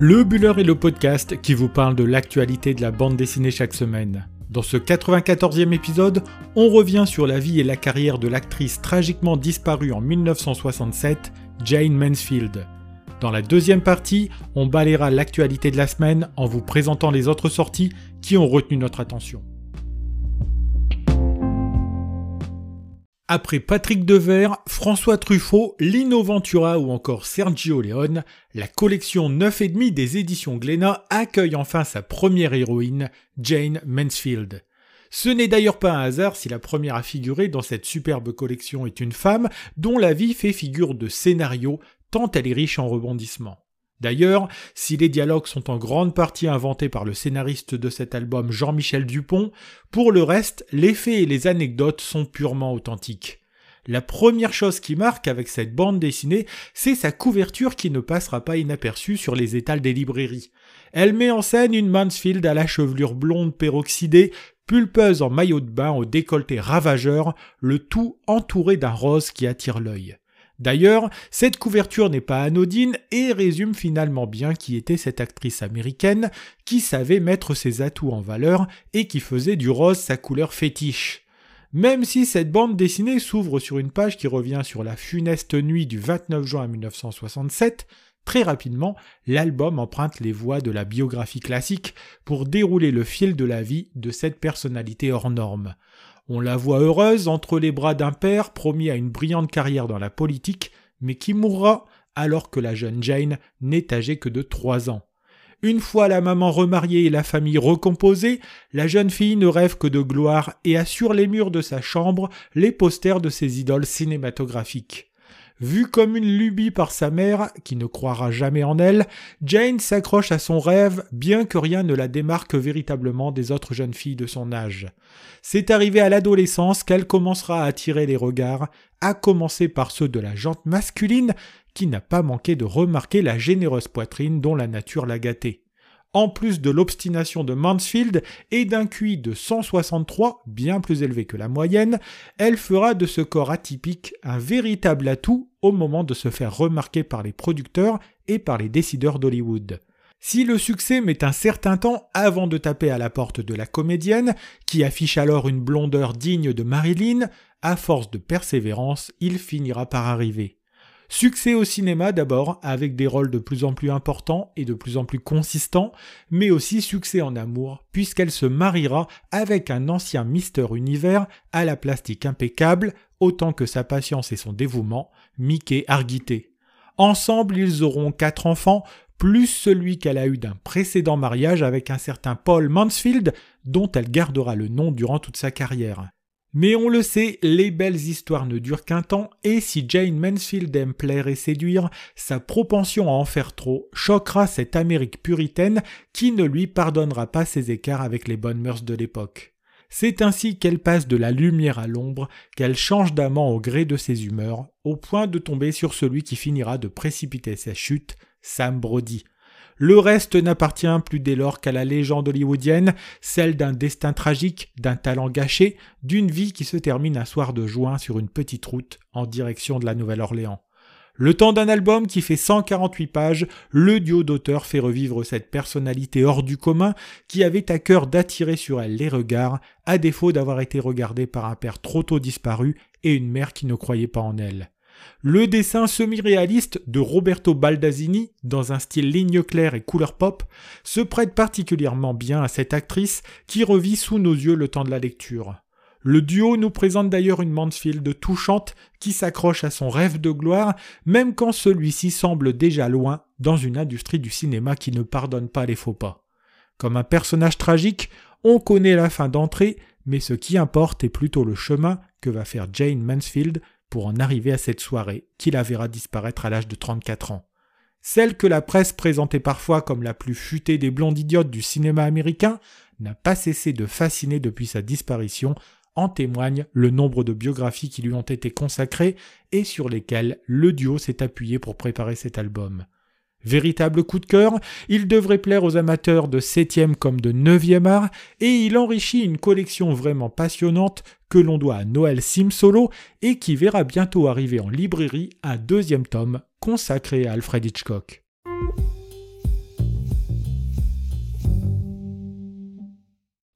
Le Buller est le podcast qui vous parle de l'actualité de la bande dessinée chaque semaine. Dans ce 94e épisode, on revient sur la vie et la carrière de l'actrice tragiquement disparue en 1967, Jane Mansfield. Dans la deuxième partie, on balayera l'actualité de la semaine en vous présentant les autres sorties qui ont retenu notre attention. Après Patrick Devers, François Truffaut, Lino Ventura ou encore Sergio Leone, la collection 9,5 des éditions Glénat accueille enfin sa première héroïne, Jane Mansfield. Ce n'est d'ailleurs pas un hasard si la première à figurer dans cette superbe collection est une femme dont la vie fait figure de scénario tant elle est riche en rebondissements. D'ailleurs, si les dialogues sont en grande partie inventés par le scénariste de cet album Jean-Michel Dupont, pour le reste, les faits et les anecdotes sont purement authentiques. La première chose qui marque avec cette bande dessinée, c'est sa couverture qui ne passera pas inaperçue sur les étals des librairies. Elle met en scène une Mansfield à la chevelure blonde peroxydée, pulpeuse en maillot de bain au décolleté ravageur, le tout entouré d'un rose qui attire l'œil. D'ailleurs, cette couverture n'est pas anodine et résume finalement bien qui était cette actrice américaine qui savait mettre ses atouts en valeur et qui faisait du rose sa couleur fétiche. Même si cette bande dessinée s'ouvre sur une page qui revient sur la funeste nuit du 29 juin 1967, très rapidement, l'album emprunte les voies de la biographie classique pour dérouler le fil de la vie de cette personnalité hors norme. On la voit heureuse entre les bras d'un père promis à une brillante carrière dans la politique, mais qui mourra alors que la jeune Jane n'est âgée que de trois ans. Une fois la maman remariée et la famille recomposée, la jeune fille ne rêve que de gloire et a sur les murs de sa chambre les posters de ses idoles cinématographiques. Vue comme une lubie par sa mère, qui ne croira jamais en elle, Jane s'accroche à son rêve, bien que rien ne la démarque véritablement des autres jeunes filles de son âge. C'est arrivé à l'adolescence qu'elle commencera à attirer les regards, à commencer par ceux de la jante masculine, qui n'a pas manqué de remarquer la généreuse poitrine dont la nature l'a gâtée en plus de l'obstination de Mansfield et d'un QI de 163, bien plus élevé que la moyenne, elle fera de ce corps atypique un véritable atout au moment de se faire remarquer par les producteurs et par les décideurs d'Hollywood. Si le succès met un certain temps avant de taper à la porte de la comédienne, qui affiche alors une blondeur digne de Marilyn, à force de persévérance, il finira par arriver. Succès au cinéma d'abord, avec des rôles de plus en plus importants et de plus en plus consistants, mais aussi succès en amour, puisqu'elle se mariera avec un ancien Mister Univers à la plastique impeccable, autant que sa patience et son dévouement, Mickey Arguité. Ensemble, ils auront quatre enfants, plus celui qu'elle a eu d'un précédent mariage avec un certain Paul Mansfield, dont elle gardera le nom durant toute sa carrière. Mais on le sait, les belles histoires ne durent qu'un temps, et si Jane Mansfield aime plaire et séduire, sa propension à en faire trop choquera cette Amérique puritaine qui ne lui pardonnera pas ses écarts avec les bonnes mœurs de l'époque. C'est ainsi qu'elle passe de la lumière à l'ombre, qu'elle change d'amant au gré de ses humeurs, au point de tomber sur celui qui finira de précipiter sa chute, Sam Brody, le reste n'appartient plus dès lors qu'à la légende hollywoodienne, celle d'un destin tragique, d'un talent gâché, d'une vie qui se termine un soir de juin sur une petite route en direction de la Nouvelle-Orléans. Le temps d'un album qui fait 148 pages, le duo d'auteurs fait revivre cette personnalité hors du commun qui avait à cœur d'attirer sur elle les regards, à défaut d'avoir été regardée par un père trop tôt disparu et une mère qui ne croyait pas en elle. Le dessin semi-réaliste de Roberto Baldazini, dans un style ligne claire et couleur pop, se prête particulièrement bien à cette actrice qui revit sous nos yeux le temps de la lecture. Le duo nous présente d'ailleurs une Mansfield touchante qui s'accroche à son rêve de gloire, même quand celui-ci semble déjà loin dans une industrie du cinéma qui ne pardonne pas les faux pas. Comme un personnage tragique, on connaît la fin d'entrée, mais ce qui importe est plutôt le chemin que va faire Jane Mansfield pour en arriver à cette soirée qui la verra disparaître à l'âge de 34 ans. Celle que la presse présentait parfois comme la plus futée des blondes idiotes du cinéma américain n'a pas cessé de fasciner depuis sa disparition, en témoigne le nombre de biographies qui lui ont été consacrées et sur lesquelles le duo s'est appuyé pour préparer cet album. Véritable coup de cœur, il devrait plaire aux amateurs de 7e comme de 9e art, et il enrichit une collection vraiment passionnante que l'on doit à Noël Simsolo et qui verra bientôt arriver en librairie un deuxième tome consacré à Alfred Hitchcock.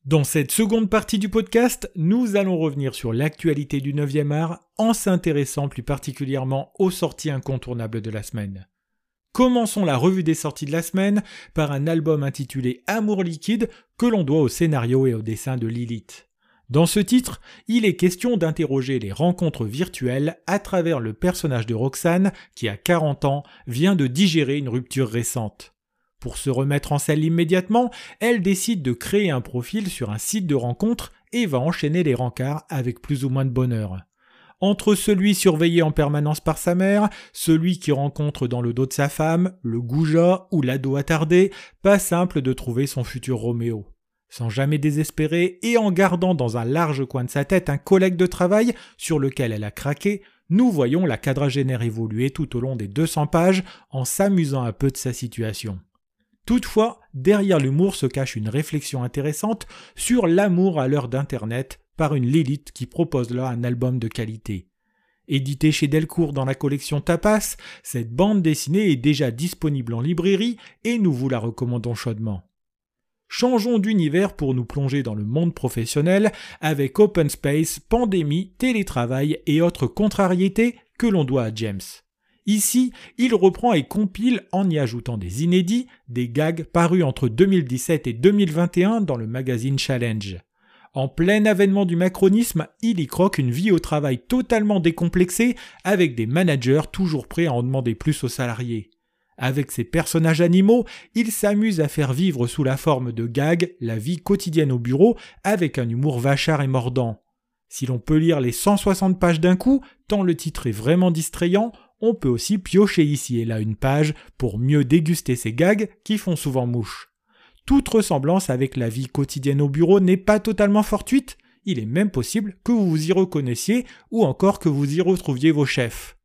Dans cette seconde partie du podcast, nous allons revenir sur l'actualité du 9e art en s'intéressant plus particulièrement aux sorties incontournables de la semaine. Commençons la revue des sorties de la semaine par un album intitulé Amour liquide que l'on doit au scénario et au dessin de Lilith. Dans ce titre, il est question d'interroger les rencontres virtuelles à travers le personnage de Roxane qui, à 40 ans, vient de digérer une rupture récente. Pour se remettre en selle immédiatement, elle décide de créer un profil sur un site de rencontre et va enchaîner les rencarts avec plus ou moins de bonheur. Entre celui surveillé en permanence par sa mère, celui qui rencontre dans le dos de sa femme, le goujat ou l'ado attardé, pas simple de trouver son futur Roméo. Sans jamais désespérer et en gardant dans un large coin de sa tête un collègue de travail sur lequel elle a craqué, nous voyons la quadragénaire évoluer tout au long des 200 pages en s'amusant un peu de sa situation. Toutefois, derrière l'humour se cache une réflexion intéressante sur l'amour à l'heure d'Internet par une Lilith qui propose là un album de qualité. Édité chez Delcourt dans la collection Tapas, cette bande dessinée est déjà disponible en librairie et nous vous la recommandons chaudement. Changeons d'univers pour nous plonger dans le monde professionnel avec Open Space, pandémie, télétravail et autres contrariétés que l'on doit à James. Ici, il reprend et compile en y ajoutant des inédits, des gags parus entre 2017 et 2021 dans le magazine Challenge. En plein avènement du macronisme, il y croque une vie au travail totalement décomplexée avec des managers toujours prêts à en demander plus aux salariés. Avec ses personnages animaux, il s'amuse à faire vivre sous la forme de gags la vie quotidienne au bureau avec un humour vachard et mordant. Si l'on peut lire les 160 pages d'un coup, tant le titre est vraiment distrayant, on peut aussi piocher ici et là une page pour mieux déguster ces gags qui font souvent mouche. Toute ressemblance avec la vie quotidienne au bureau n'est pas totalement fortuite, il est même possible que vous vous y reconnaissiez ou encore que vous y retrouviez vos chefs.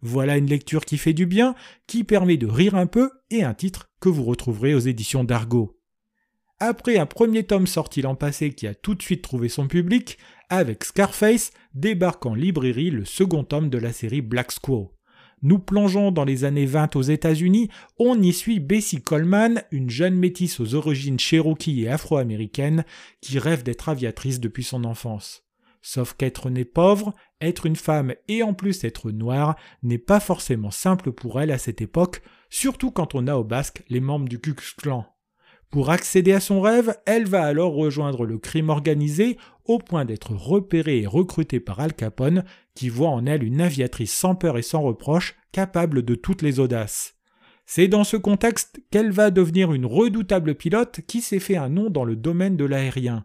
Voilà une lecture qui fait du bien, qui permet de rire un peu et un titre que vous retrouverez aux éditions d'Argo. Après un premier tome sorti l'an passé qui a tout de suite trouvé son public, avec Scarface débarque en librairie le second tome de la série Black Squirrel. Nous plongeons dans les années 20 aux États-Unis, on y suit Bessie Coleman, une jeune métisse aux origines cherokee et afro-américaines qui rêve d'être aviatrice depuis son enfance. Sauf qu'être née pauvre, être une femme et en plus être noire n'est pas forcément simple pour elle à cette époque, surtout quand on a au basque les membres du Ku Klan. Pour accéder à son rêve, elle va alors rejoindre le crime organisé au point d'être repérée et recrutée par Al Capone, qui voit en elle une aviatrice sans peur et sans reproche, capable de toutes les audaces. C'est dans ce contexte qu'elle va devenir une redoutable pilote qui s'est fait un nom dans le domaine de l'aérien.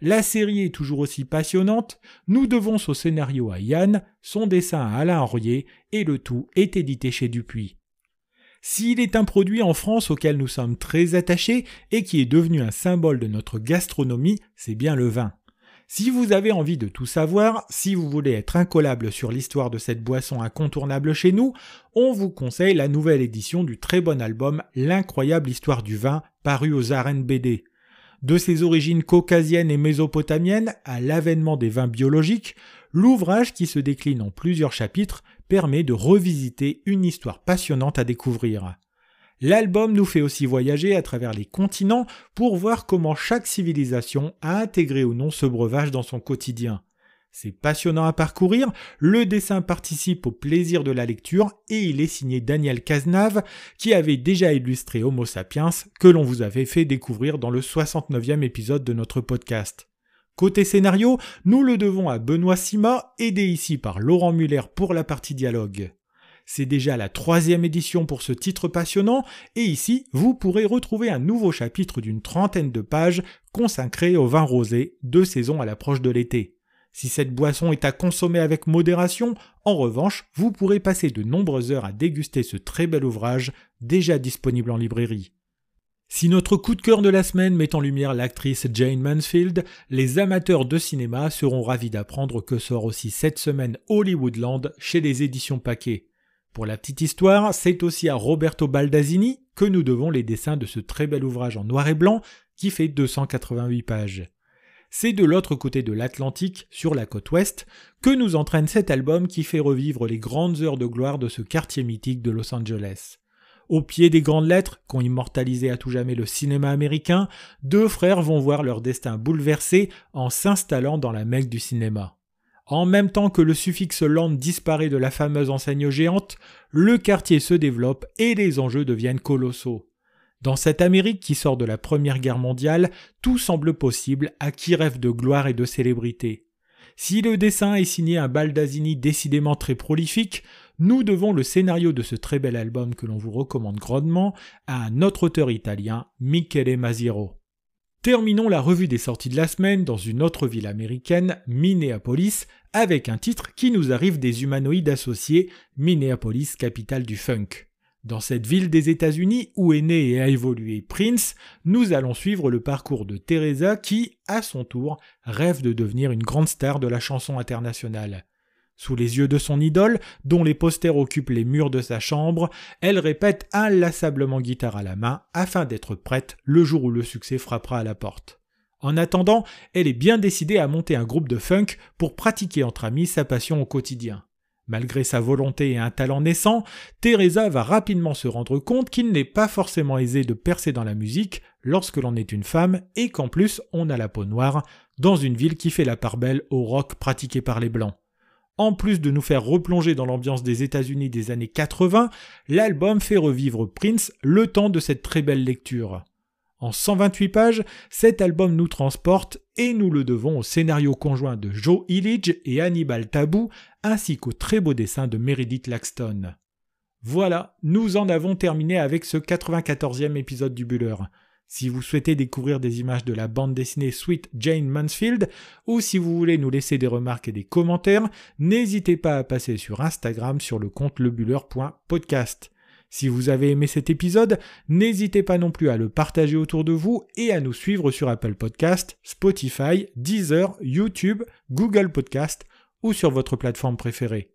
La série est toujours aussi passionnante, nous devons son scénario à Yann, son dessin à Alain Henrier, et le tout est édité chez Dupuis. S'il est un produit en France auquel nous sommes très attachés et qui est devenu un symbole de notre gastronomie, c'est bien le vin. Si vous avez envie de tout savoir, si vous voulez être incollable sur l'histoire de cette boisson incontournable chez nous, on vous conseille la nouvelle édition du très bon album L'incroyable histoire du vin paru aux arènes BD. De ses origines caucasiennes et mésopotamiennes à l'avènement des vins biologiques, l'ouvrage qui se décline en plusieurs chapitres permet de revisiter une histoire passionnante à découvrir. L'album nous fait aussi voyager à travers les continents pour voir comment chaque civilisation a intégré ou non ce breuvage dans son quotidien. C'est passionnant à parcourir, le dessin participe au plaisir de la lecture et il est signé Daniel Cazenave qui avait déjà illustré Homo sapiens que l'on vous avait fait découvrir dans le 69e épisode de notre podcast. Côté scénario, nous le devons à Benoît Sima, aidé ici par Laurent Muller pour la partie dialogue. C'est déjà la troisième édition pour ce titre passionnant, et ici, vous pourrez retrouver un nouveau chapitre d'une trentaine de pages consacré au vin rosé, deux saisons à l'approche de l'été. Si cette boisson est à consommer avec modération, en revanche, vous pourrez passer de nombreuses heures à déguster ce très bel ouvrage, déjà disponible en librairie. Si notre coup de cœur de la semaine met en lumière l'actrice Jane Mansfield, les amateurs de cinéma seront ravis d'apprendre que sort aussi cette semaine Hollywoodland chez les éditions Paquet. Pour la petite histoire, c'est aussi à Roberto Baldasini que nous devons les dessins de ce très bel ouvrage en noir et blanc qui fait 288 pages. C'est de l'autre côté de l'Atlantique, sur la côte ouest, que nous entraîne cet album qui fait revivre les grandes heures de gloire de ce quartier mythique de Los Angeles. Au pied des grandes lettres, qu'ont immortalisé à tout jamais le cinéma américain, deux frères vont voir leur destin bouleversé en s'installant dans la Mecque du cinéma. En même temps que le suffixe land disparaît de la fameuse enseigne géante, le quartier se développe et les enjeux deviennent colossaux. Dans cette Amérique qui sort de la Première Guerre mondiale, tout semble possible à qui rêve de gloire et de célébrité. Si le dessin est signé un Baldasini décidément très prolifique, nous devons le scénario de ce très bel album que l'on vous recommande grandement à un autre auteur italien, Michele Masiro. Terminons la revue des sorties de la semaine dans une autre ville américaine, Minneapolis, avec un titre qui nous arrive des humanoïdes associés, Minneapolis, capitale du funk. Dans cette ville des États-Unis où est né et a évolué Prince, nous allons suivre le parcours de Teresa qui, à son tour, rêve de devenir une grande star de la chanson internationale. Sous les yeux de son idole, dont les posters occupent les murs de sa chambre, elle répète inlassablement guitare à la main afin d'être prête le jour où le succès frappera à la porte. En attendant, elle est bien décidée à monter un groupe de funk pour pratiquer entre amis sa passion au quotidien. Malgré sa volonté et un talent naissant, Teresa va rapidement se rendre compte qu'il n'est pas forcément aisé de percer dans la musique lorsque l'on est une femme et qu'en plus on a la peau noire, dans une ville qui fait la part belle au rock pratiqué par les blancs. En plus de nous faire replonger dans l'ambiance des États-Unis des années 80, l'album fait revivre Prince le temps de cette très belle lecture. En 128 pages, cet album nous transporte et nous le devons au scénario conjoint de Joe Illich et Hannibal Tabou ainsi qu'au très beau dessin de Meredith Laxton. Voilà, nous en avons terminé avec ce 94e épisode du Buller. Si vous souhaitez découvrir des images de la bande dessinée Sweet Jane Mansfield, ou si vous voulez nous laisser des remarques et des commentaires, n'hésitez pas à passer sur Instagram sur le compte lebuller.podcast. Si vous avez aimé cet épisode, n'hésitez pas non plus à le partager autour de vous et à nous suivre sur Apple Podcast, Spotify, Deezer, YouTube, Google Podcast ou sur votre plateforme préférée.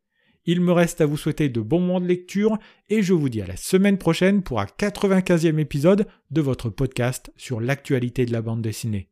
Il me reste à vous souhaiter de bons moments de lecture et je vous dis à la semaine prochaine pour un 95e épisode de votre podcast sur l'actualité de la bande dessinée.